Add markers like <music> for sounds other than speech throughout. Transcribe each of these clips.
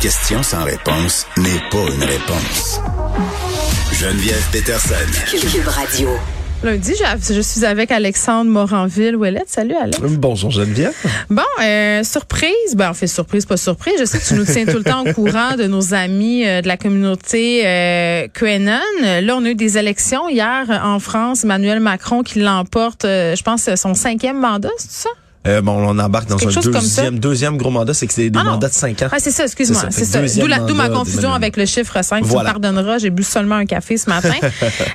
Question sans réponse n'est pas une réponse. Geneviève Peterson. Cube Radio. Lundi, je, suis avec Alexandre Moranville-Ouellette. Salut, Alex. Bonjour, Geneviève. Bon, euh, surprise. Ben, on fait surprise, pas surprise. Je sais que tu nous tiens tout le temps au courant de nos amis euh, de la communauté euh, QAnon. Là, on a eu des élections hier en France. Emmanuel Macron qui l'emporte, euh, je pense, son cinquième mandat, c'est ça? Euh, bon, on embarque dans un Quelque deuxième, deuxième gros mandat, c'est que c'est des Ah mandats de 5 ans. Ah, c'est ça, excuse-moi. C'est ça, ça. D'où ma confusion avec le chiffre 5. Tu me Voilà. pardonneras, j'ai bu seulement un café ce matin. <laughs>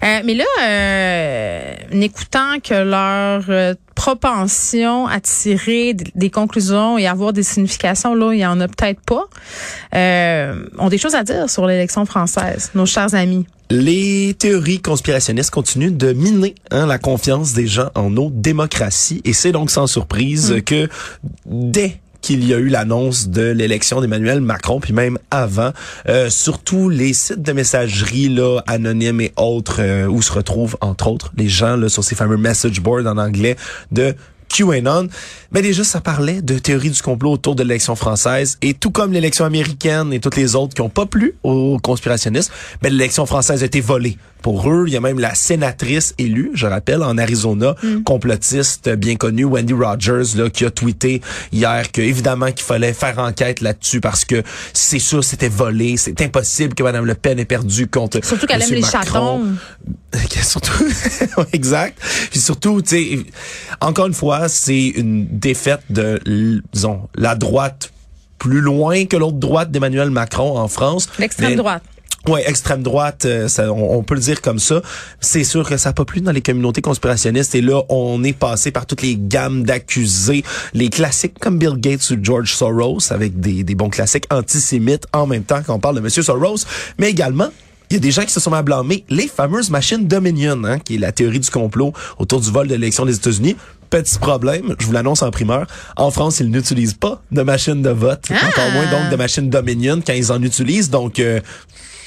Euh, mais là, euh, en écoutant que leur euh, propension à tirer des conclusions et avoir des significations, là, il y en a peut-être pas, euh, ont des choses à dire sur l'élection française, nos chers amis. Les théories conspirationnistes continuent de miner hein, la confiance des gens en nos démocraties et c'est donc sans surprise Mm. que dès qu'il y a eu l'annonce de l'élection d'Emmanuel Macron, puis même avant, euh, surtout les sites de messagerie là, anonymes et autres, euh, où se retrouvent entre autres les gens là, sur ces fameux message boards en anglais de QAnon. Mais déjà, ça parlait de théorie du complot autour de l'élection française. Et tout comme l'élection américaine et toutes les autres qui ont pas plu aux conspirationnistes, ben, l'élection française a été volée. Pour eux, il y a même la sénatrice élue, je rappelle, en Arizona, complotiste bien connue, Wendy Rogers, là, qui a tweeté hier que évidemment qu'il fallait faire enquête là-dessus parce que c'est sûr c'était volé, c'est impossible que Mme Le Pen ait perdu contre Surtout qu'elle aime les Macron. chatons. <laughs> Surtout, exact. Puis surtout, tu sais, encore une fois, c'est une défaite de, disons, la droite plus loin que l'autre droite d'Emmanuel Macron en France. L'extrême droite. Ouais, extrême droite, euh, ça, on, on peut le dire comme ça. C'est sûr que ça n'a pas plu dans les communautés conspirationnistes. Et là, on est passé par toutes les gammes d'accusés, les classiques comme Bill Gates ou George Soros, avec des, des bons classiques antisémites en même temps qu'on parle de Monsieur Soros, mais également il y a des gens qui se sont à blâmer les fameuses machines Dominion, hein, qui est la théorie du complot autour du vol de l'élection des États-Unis. Petit problème, je vous l'annonce en primeur. En France, ils n'utilisent pas de machines de vote, Ah! encore moins donc de machines Dominion quand ils en utilisent. Donc, euh,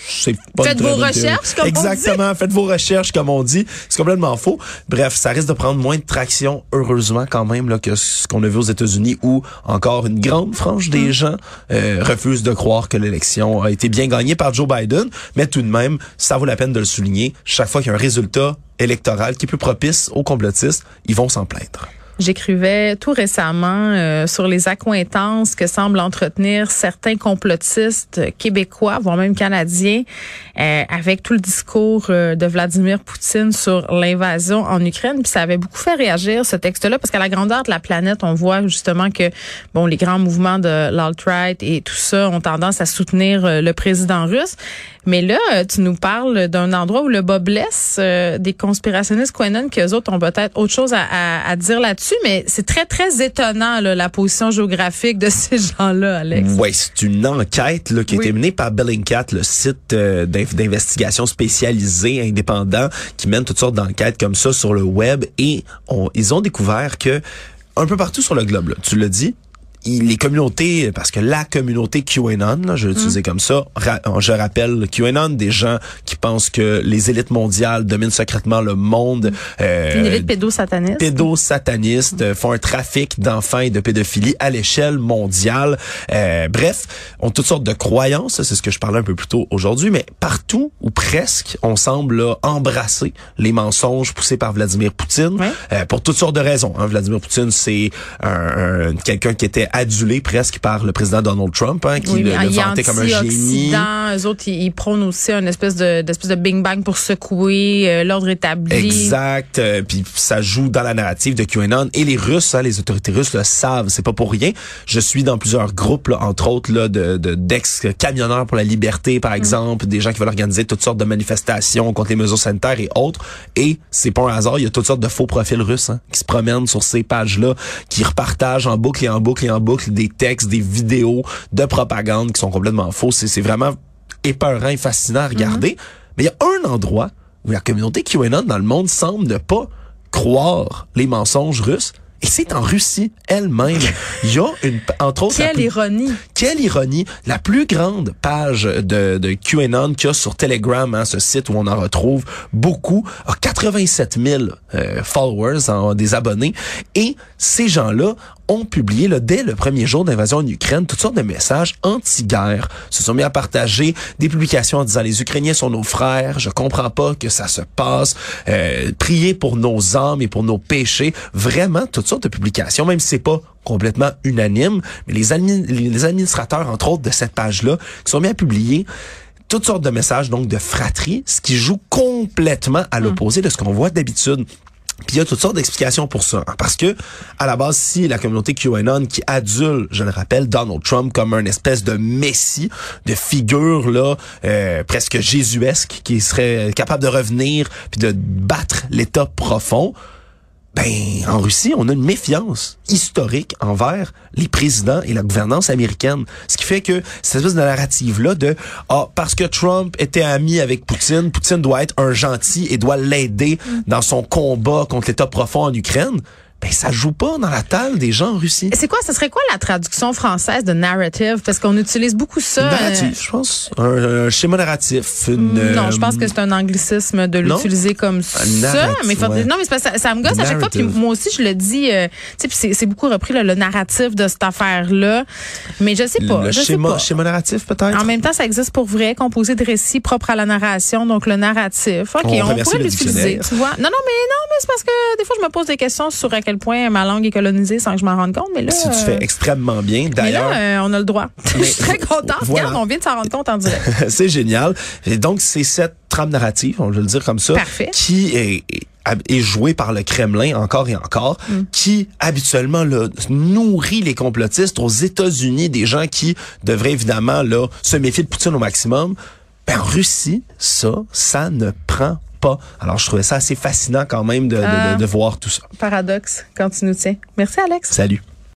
c'est pas Faites vos recherches, comme on dit. Exactement, faites vos recherches, comme on dit. C'est complètement faux. Bref, ça risque de prendre moins de traction, heureusement quand même, là, que ce qu'on a vu aux États-Unis, où encore une grande frange Mm. des gens euh, refusent de croire que l'élection a été bien gagnée par Joe Biden. Mais tout de même, ça vaut la peine de le souligner. Chaque fois qu'il y a un résultat électoral qui est plus propice aux complotistes, ils vont s'en plaindre. J'écrivais tout récemment euh, sur les accointances que semblent entretenir certains complotistes québécois, voire même canadiens, euh, avec tout le discours euh, de Vladimir Poutine sur l'invasion en Ukraine. Puis ça avait beaucoup fait réagir ce texte-là, parce qu'à la grandeur de la planète, on voit justement que bon, les grands mouvements de l'alt-right et tout ça ont tendance à soutenir euh, le président russe. Mais là, euh, tu nous parles d'un endroit où le bas blesse euh, des conspirationnistes QAnon, qu'eux autres ont peut-être autre chose à, à- à dire là-dessus, mais c'est très, très étonnant, là, la position géographique de <laughs> ces gens-là, Alex. Ouais, c'est une enquête là, qui a Oui. été menée par Bellingcat, le site euh, d'inv- d'investigation spécialisé, indépendant, qui mène toutes sortes d'enquêtes comme ça sur le web. Et on- ils ont découvert que un peu partout sur le globe, là, tu l'as dit, les communautés, parce que la communauté QAnon, là, je vais l'utiliser comme ça, ra- je rappelle QAnon, des gens qui pensent que les élites mondiales dominent secrètement le monde. euh, Une élite pédosataniste. pédosatanistes euh, font un trafic d'enfants et de pédophilie à l'échelle mondiale. Euh, bref, ont toutes sortes de croyances, c'est ce que je parlais un peu plus tôt aujourd'hui, mais partout ou presque, on semble là, embrasser les mensonges poussés par Vladimir Poutine Ouais. euh, pour toutes sortes de raisons. Hein. Vladimir Poutine, c'est un, un- quelqu'un qui était adulé presque par le président Donald Trump, hein, qui Oui, le, le vantait comme un génie. Eux autres, ils, ils prônent aussi une espèce de, d'espèce de Bing Bang pour secouer euh, l'ordre établi. Exact. Euh, puis ça joue dans la narrative de QAnon. Et les Russes, hein, les autorités russes le savent. C'est pas pour rien. Je suis dans plusieurs groupes, là, entre autres, là, de, de d'ex-camionneurs pour la liberté, par exemple, des gens qui veulent organiser toutes sortes de manifestations contre les mesures sanitaires et autres. Et c'est pas un hasard. Il y a toutes sortes de faux profils russes hein, qui se promènent sur ces pages-là, qui repartagent en boucle et en boucle et en en boucle des textes, des vidéos de propagande qui sont complètement faux. C'est vraiment épeurant et fascinant à regarder. Mais il y a un endroit où la communauté QAnon dans le monde semble ne pas croire les mensonges russes. Et c'est en Russie elle-même. <laughs> Il y a une, entre autres... Quelle ironie. Quelle ironie. La plus grande page de, de QAnon qu'il y a sur Telegram, hein, ce site où on en retrouve beaucoup, a 87 000 euh, followers, des abonnés. Et ces gens-là ont publié là, dès le premier jour d'invasion en Ukraine toutes sortes de messages anti-guerre. Se sont mis à partager des publications en disant les Ukrainiens sont nos frères, je comprends pas que ça se passe, euh, priez pour nos âmes et pour nos péchés. Vraiment toutes sortes de publications, même si c'est pas complètement unanime, mais les, les administrateurs entre autres de cette page-là qui sont mis à publier toutes sortes de messages donc de fratrie, ce qui joue complètement à l'opposé de ce qu'on voit d'habitude. Puis il y a toutes sortes d'explications pour ça. Hein. parce que, à la base, si la communauté QAnon qui adule, je le rappelle, Donald Trump comme un espèce de messie, de figure là euh, presque jésuesque qui serait capable de revenir puis de battre l'État profond, ben, en Russie, on a une méfiance historique envers les présidents et la gouvernance américaine. Ce qui fait que cette espèce de narrative-là de ah, parce que Trump était ami avec Poutine, Poutine doit être un gentil et doit l'aider dans son combat contre l'État profond en Ukraine ben ça joue pas dans la table des gens en Russie. C'est quoi, ce serait quoi la traduction française de narrative? Parce qu'on utilise beaucoup ça. Euh, narratif, je pense. Un, schéma narratif. Une, non, je pense que c'est un anglicisme de l'utiliser comme ça. mais non, mais ça, ça, me gosse à chaque fois. Puis moi aussi, je le dis. Euh, tu sais, c'est beaucoup repris le narratif de cette affaire-là. Mais je sais pas. Le je schéma, sais pas. schéma narratif peut-être? En même temps, ça existe pour vrai, composé de récits propres à la narration, donc le narratif. Ok, on, on pourrait l'utiliser. Tu vois Non, non, mais non, mais c'est parce que des fois, je me pose des questions sur quel point ma langue est colonisée sans que je m'en rende compte. Mais là, si tu fais euh, extrêmement bien. D'ailleurs, euh, on a le droit. <laughs> je suis très contente. Regarde, on vient de s'en rendre compte en direct. <laughs> c'est génial. Et donc, c'est cette trame narrative, on va le dire comme ça, qui est, est jouée par le Kremlin encore et encore, mm. qui habituellement là, nourrit les complotistes aux États-Unis, des gens qui devraient évidemment là se méfier de Poutine au maximum. Ben, en Russie, ça, ça ne prend pas. Alors, je trouvais ça assez fascinant quand même de, de, de, de voir tout ça. Paradoxe quand tu nous tiens. Merci, Alex. Salut.